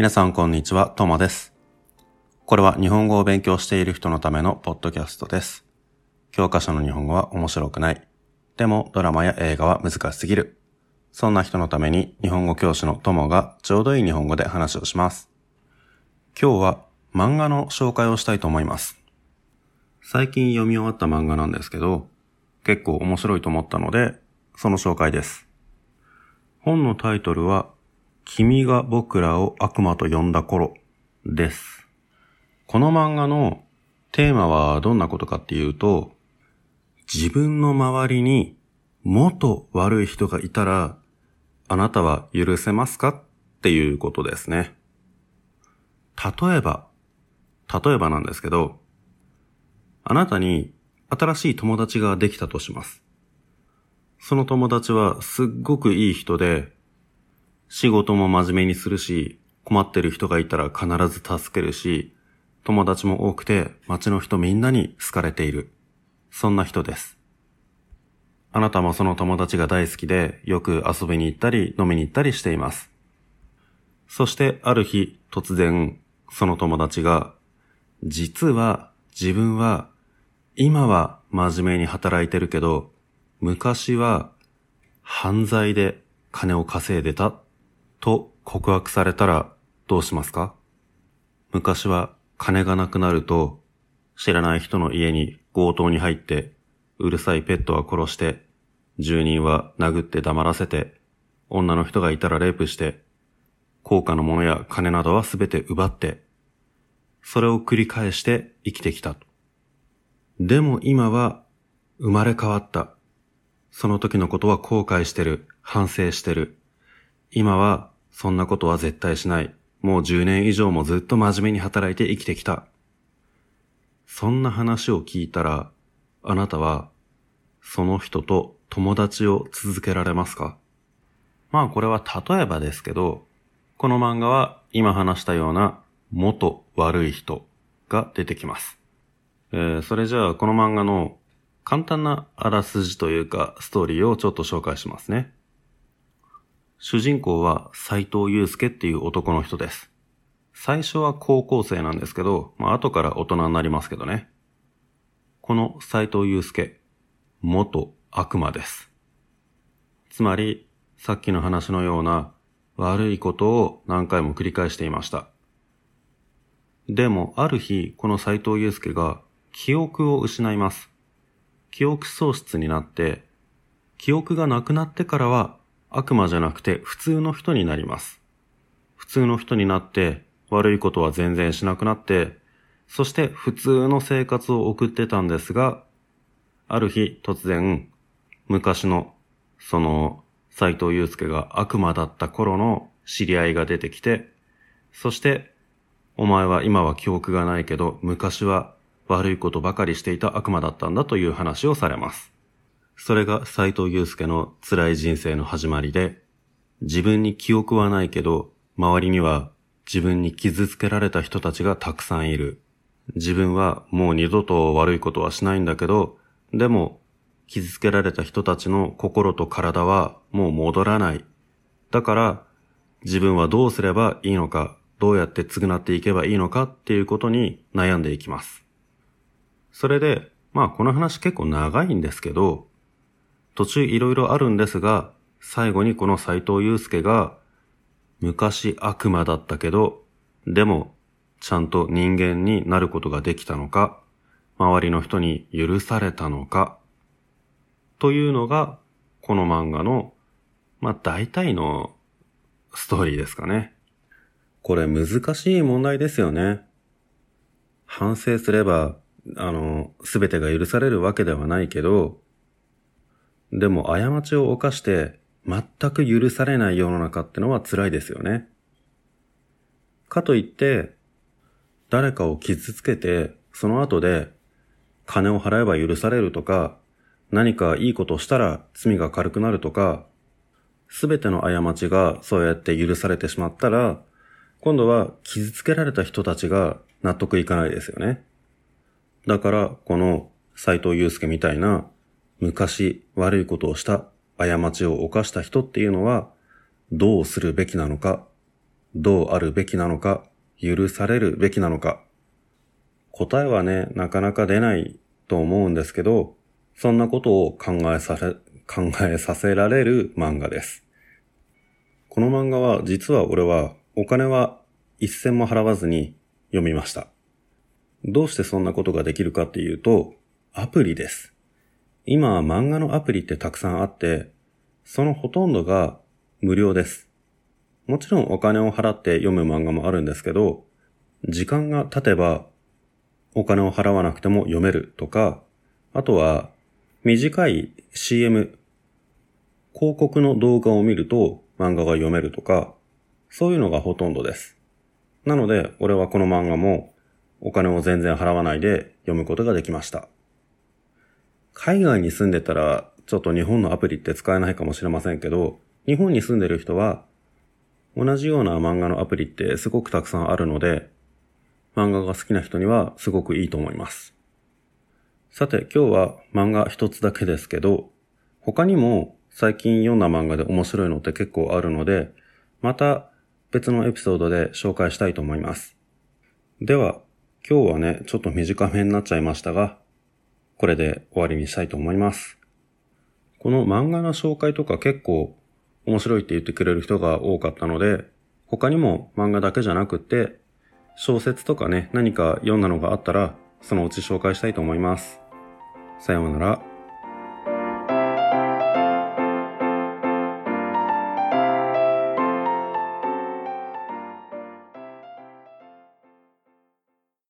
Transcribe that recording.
皆さんこんにちは、ともです。これは日本語を勉強している人のためのポッドキャストです。教科書の日本語は面白くない。でもドラマや映画は難しすぎる。そんな人のために日本語教師のともがちょうどいい日本語で話をします。今日は漫画の紹介をしたいと思います。最近読み終わった漫画なんですけど、結構面白いと思ったので、その紹介です。本のタイトルは、君が僕らを悪魔と呼んだ頃です。この漫画のテーマはどんなことかっていうと、自分の周りにもっと悪い人がいたら、あなたは許せますかっていうことですね。例えば、例えばなんですけど、あなたに新しい友達ができたとします。その友達はすっごくいい人で、仕事も真面目にするし、困ってる人がいたら必ず助けるし、友達も多くて街の人みんなに好かれている。そんな人です。あなたもその友達が大好きで、よく遊びに行ったり飲みに行ったりしています。そしてある日突然、その友達が、実は自分は今は真面目に働いてるけど、昔は犯罪で金を稼いでたと告白されたらどうしますか？昔は金がなくなると知らない人の家に強盗に入ってうるさいペットは殺して住人は殴って黙らせて女の人がいたらレイプして高価なものや金などはすべて奪ってそれを繰り返して生きてきた。でも今は生まれ変わった。その時のことは後悔してる。反省してる。今はそんなことは絶対しない。もう10年以上もずっと真面目に働いて生きてきた。そんな話を聞いたら、あなたはその人と友達を続けられますか？まあこれは例えばですけど、この漫画は今話したような元悪い人が出てきます。えー、それじゃあこの漫画の簡単なあらすじというかストーリーをちょっと紹介しますね。主人公は斎藤祐介っていう男の人です。最初は高校生なんですけど、まあ後から大人になりますけどね。この斎藤祐介、元悪魔です。つまり、さっきの話のような悪いことを何回も繰り返していました。でも、ある日、この斎藤祐介が記憶を失います。記憶喪失になって、記憶がなくなってからは悪魔じゃなくて普通の人になります。普通の人になって悪いことは全然しなくなって、そして普通の生活を送ってたんですが、ある日突然、昔のその斎藤祐介が悪魔だった頃の知り合いが出てきて、そしてお前は今は記憶がないけど昔は悪いことばかりしていた悪魔だったんだという話をされます。それが斎藤祐介の辛い人生の始まりで、自分に記憶はないけど、周りには自分に傷つけられた人たちがたくさんいる。自分はもう二度と悪いことはしないんだけど、でも傷つけられた人たちの心と体はもう戻らない。だから自分はどうすればいいのか、どうやって償っていけばいいのかっていうことに悩んでいきます。それで、まあこの話結構長いんですけど、途中いろいろあるんですが、最後にこの斎藤祐介が、昔悪魔だったけど、でも、ちゃんと人間になることができたのか、周りの人に許されたのか、というのが、この漫画の、まあ大体のストーリーですかね。これ難しい問題ですよね。反省すれば、あの、すべてが許されるわけではないけど、でも過ちを犯して全く許されない世の中ってのは辛いですよね。かといって、誰かを傷つけて、その後で金を払えば許されるとか、何かいいことをしたら罪が軽くなるとか、すべての過ちがそうやって許されてしまったら、今度は傷つけられた人たちが納得いかないですよね。だから、この斎藤祐介みたいな昔悪いことをした過ちを犯した人っていうのはどうするべきなのかどうあるべきなのか、許されるべきなのか。答えはね、なかなか出ないと思うんですけど、そんなことを考えさせ、考えさせられる漫画です。この漫画は実は俺はお金は一銭も払わずに読みました。どうしてそんなことができるかっていうと、アプリです。今は漫画のアプリってたくさんあって、そのほとんどが無料です。もちろんお金を払って読む漫画もあるんですけど、時間が経てばお金を払わなくても読めるとか、あとは短い CM、広告の動画を見ると漫画が読めるとか、そういうのがほとんどです。なので、俺はこの漫画もお金を全然払わないで読むことができました。海外に住んでたら、ちょっと日本のアプリって使えないかもしれませんけど、日本に住んでる人は、同じような漫画のアプリってすごくたくさんあるので、漫画が好きな人にはすごくいいと思います。さて今日は漫画一つだけですけど、他にも最近読んだ漫画で面白いのって結構あるので、また別のエピソードで紹介したいと思います。では、今日はね、ちょっと短めになっちゃいましたが、これで終わりにしたいと思います。この漫画の紹介とか結構面白いって言ってくれる人が多かったので、他にも漫画だけじゃなくて、小説とかね、何か読んだのがあったら、そのうち紹介したいと思います。さようなら。